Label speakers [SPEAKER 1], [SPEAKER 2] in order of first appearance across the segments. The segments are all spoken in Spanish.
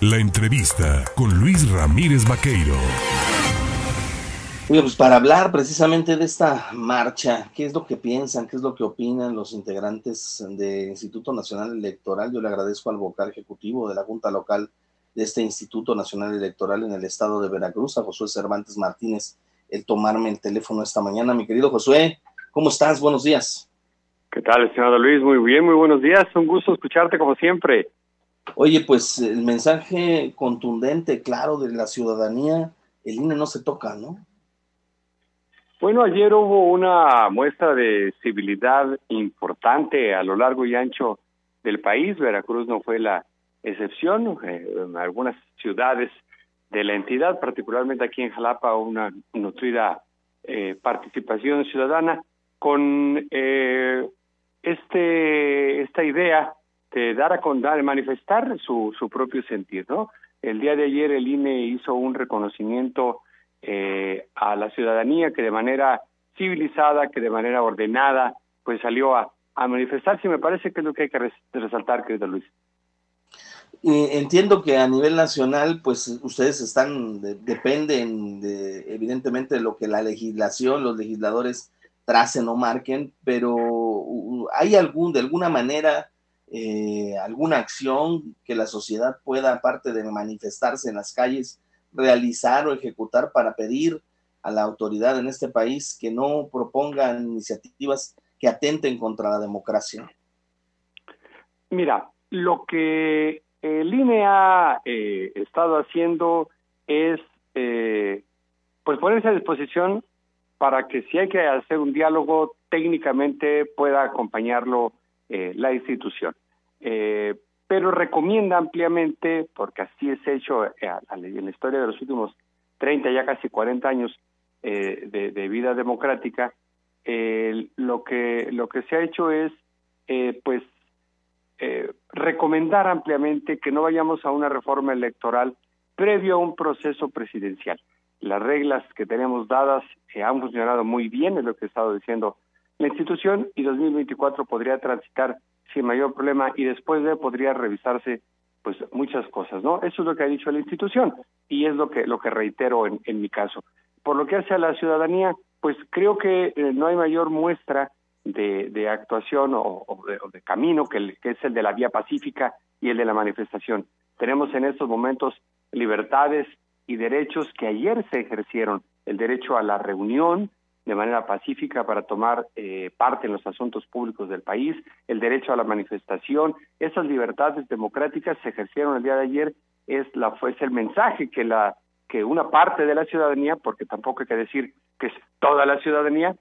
[SPEAKER 1] La entrevista con Luis Ramírez Vaqueiro.
[SPEAKER 2] pues para hablar precisamente de esta marcha, ¿qué es lo que piensan, qué es lo que opinan los integrantes del Instituto Nacional Electoral? Yo le agradezco al vocal ejecutivo de la Junta Local de este Instituto Nacional Electoral en el estado de Veracruz, a Josué Cervantes Martínez, el tomarme el teléfono esta mañana. Mi querido Josué, ¿cómo estás? Buenos días.
[SPEAKER 3] ¿Qué tal, estimado Luis? Muy bien, muy buenos días. Un gusto escucharte como siempre.
[SPEAKER 2] Oye, pues el mensaje contundente, claro, de la ciudadanía, el INE no se toca, ¿no?
[SPEAKER 3] Bueno, ayer hubo una muestra de civilidad importante a lo largo y ancho del país. Veracruz no fue la excepción. Eh, en algunas ciudades de la entidad, particularmente aquí en Jalapa, una nutrida eh, participación ciudadana con eh, este esta idea de dar a contar, de manifestar su, su propio sentir, ¿no? El día de ayer el INE hizo un reconocimiento eh, a la ciudadanía que de manera civilizada, que de manera ordenada, pues salió a, a manifestarse y me parece que es lo que hay que resaltar, querido Luis.
[SPEAKER 2] entiendo que a nivel nacional, pues ustedes están, dependen de, evidentemente de lo que la legislación, los legisladores tracen o marquen, pero hay algún, de alguna manera, eh, alguna acción que la sociedad pueda, aparte de manifestarse en las calles, realizar o ejecutar para pedir a la autoridad en este país que no propongan iniciativas que atenten contra la democracia?
[SPEAKER 3] Mira, lo que el INE ha eh, estado haciendo es eh, pues ponerse a disposición para que si hay que hacer un diálogo técnicamente pueda acompañarlo eh, la institución. Eh, pero recomienda ampliamente, porque así es hecho eh, en la historia de los últimos 30, ya casi 40 años de, vida democrática, lo, que, lo que se ha hecho es, pues, recomendar ampliamente que no vayamos a una reforma electoral previo a un proceso presidencial. Las reglas que tenemos dadas han funcionado muy bien, es lo que he estado diciendo la institución y 2024 podría transitar sin mayor problema y después de podría revisarse pues muchas cosas, ¿no? Eso es lo que ha dicho la institución y es lo que lo que reitero en, en mi caso. Por lo que hace a la ciudadanía, pues creo que eh, no hay mayor muestra de, de actuación o, de, camino que, que es el de la vía pacífica y el de la manifestación. Tenemos en estos momentos libertades y derechos que ayer se ejercieron, el derecho a la reunión, de manera pacífica para tomar eh, parte en los asuntos públicos del país, el derecho a la manifestación, esas libertades democráticas se ejercieron el día de ayer, es la fue el mensaje que la que una parte de la ciudadanía, porque tampoco hay que decir que es toda la ciudadanía,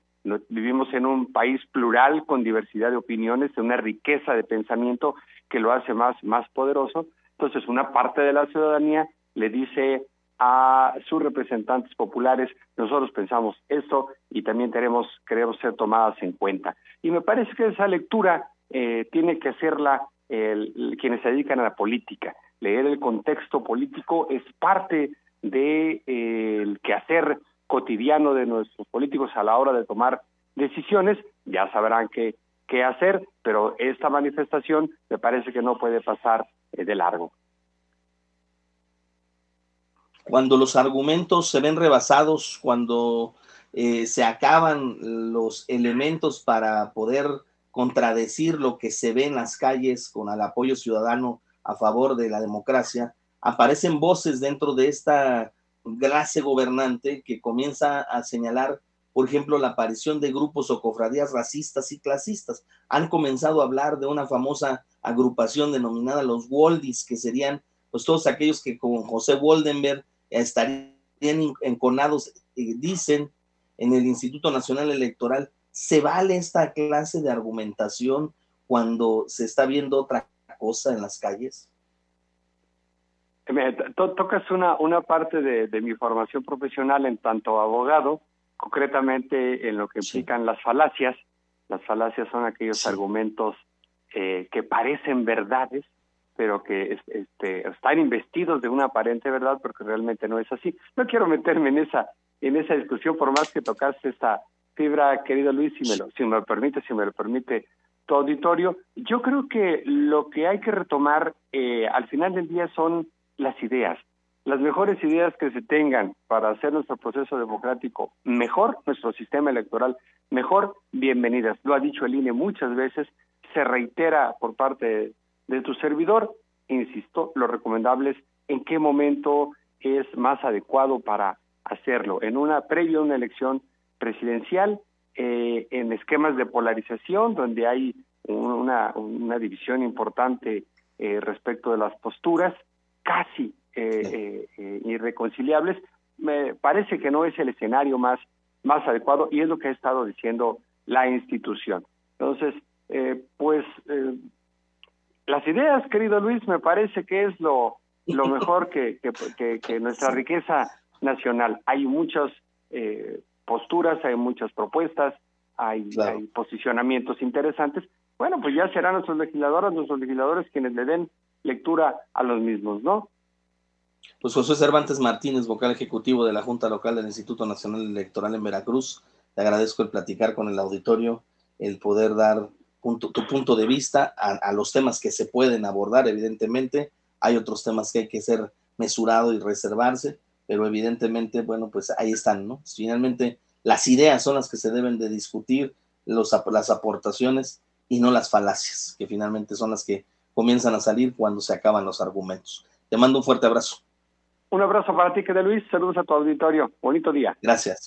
[SPEAKER 3] vivimos en un país plural con diversidad de opiniones, de una riqueza de pensamiento que lo hace más más poderoso. Entonces, una parte de la ciudadanía le dice a sus representantes populares. Nosotros pensamos esto y también tenemos, queremos ser tomadas en cuenta. Y me parece que esa lectura eh, tiene que hacerla el, quienes se dedican a la política. Leer el contexto político es parte del de, eh, quehacer cotidiano de nuestros políticos a la hora de tomar decisiones. Ya sabrán qué, qué hacer, pero esta manifestación me parece que no puede pasar eh, de largo
[SPEAKER 2] cuando los argumentos se ven rebasados, cuando eh, se acaban los elementos para poder contradecir lo que se ve en las calles con el apoyo ciudadano a favor de la democracia, aparecen voces dentro de esta clase gobernante que comienza a señalar, por ejemplo, la aparición de grupos o cofradías racistas y clasistas. Han comenzado a hablar de una famosa agrupación denominada los Waldis, que serían pues todos aquellos que con José Woldenberg estarían enconados, dicen en el Instituto Nacional Electoral, ¿se vale esta clase de argumentación cuando se está viendo otra cosa en las calles?
[SPEAKER 3] tocas una, una parte de, mi formación profesional en tanto abogado, concretamente en lo que implican las falacias. Las falacias son aquellos argumentos eh, que parecen verdades, pero que este, están investidos de una aparente verdad porque realmente no es así. No quiero meterme en esa en esa discusión por más que tocaste esta fibra, querido Luis, si me lo, si me lo permite, si me lo permite tu auditorio. Yo creo que lo que hay que retomar eh, al final del día son las ideas. Las mejores ideas que se tengan para hacer nuestro proceso democrático mejor, nuestro sistema electoral mejor, bienvenidas. Lo ha dicho el INE muchas veces, se reitera por parte de, tu servidor, insisto, lo recomendable es en qué momento es más adecuado para hacerlo, en una previa a una elección presidencial, eh, en esquemas de polarización, donde hay una, una división importante eh, respecto de las posturas, casi eh, eh, irreconciliables, me parece que no es el escenario más, más adecuado y es lo que ha estado diciendo la institución. Entonces, pues las ideas, querido Luis, me parece que es lo, lo mejor que, que, que, nuestra riqueza nacional. Hay muchas posturas, hay muchas propuestas, hay, hay, posicionamientos interesantes. Bueno, pues ya serán nuestros legisladores, nuestros legisladores quienes le den lectura a los mismos, ¿no?
[SPEAKER 2] Pues José Cervantes Martínez, vocal ejecutivo de la Junta Local del Instituto Nacional Electoral en Veracruz, te agradezco el platicar con el auditorio, el poder dar tu punto de vista a, los temas que se pueden abordar, evidentemente. Hay otros temas que hay que ser mesurado y reservarse, pero evidentemente, bueno, pues ahí están, ¿no? Finalmente, las ideas son las que se deben de discutir, los, las aportaciones y no las falacias, que finalmente son las que comienzan a salir cuando se acaban los argumentos. Te mando un fuerte abrazo.
[SPEAKER 3] Un abrazo para ti, que de Luis. Saludos a tu auditorio. Bonito día.
[SPEAKER 2] Gracias.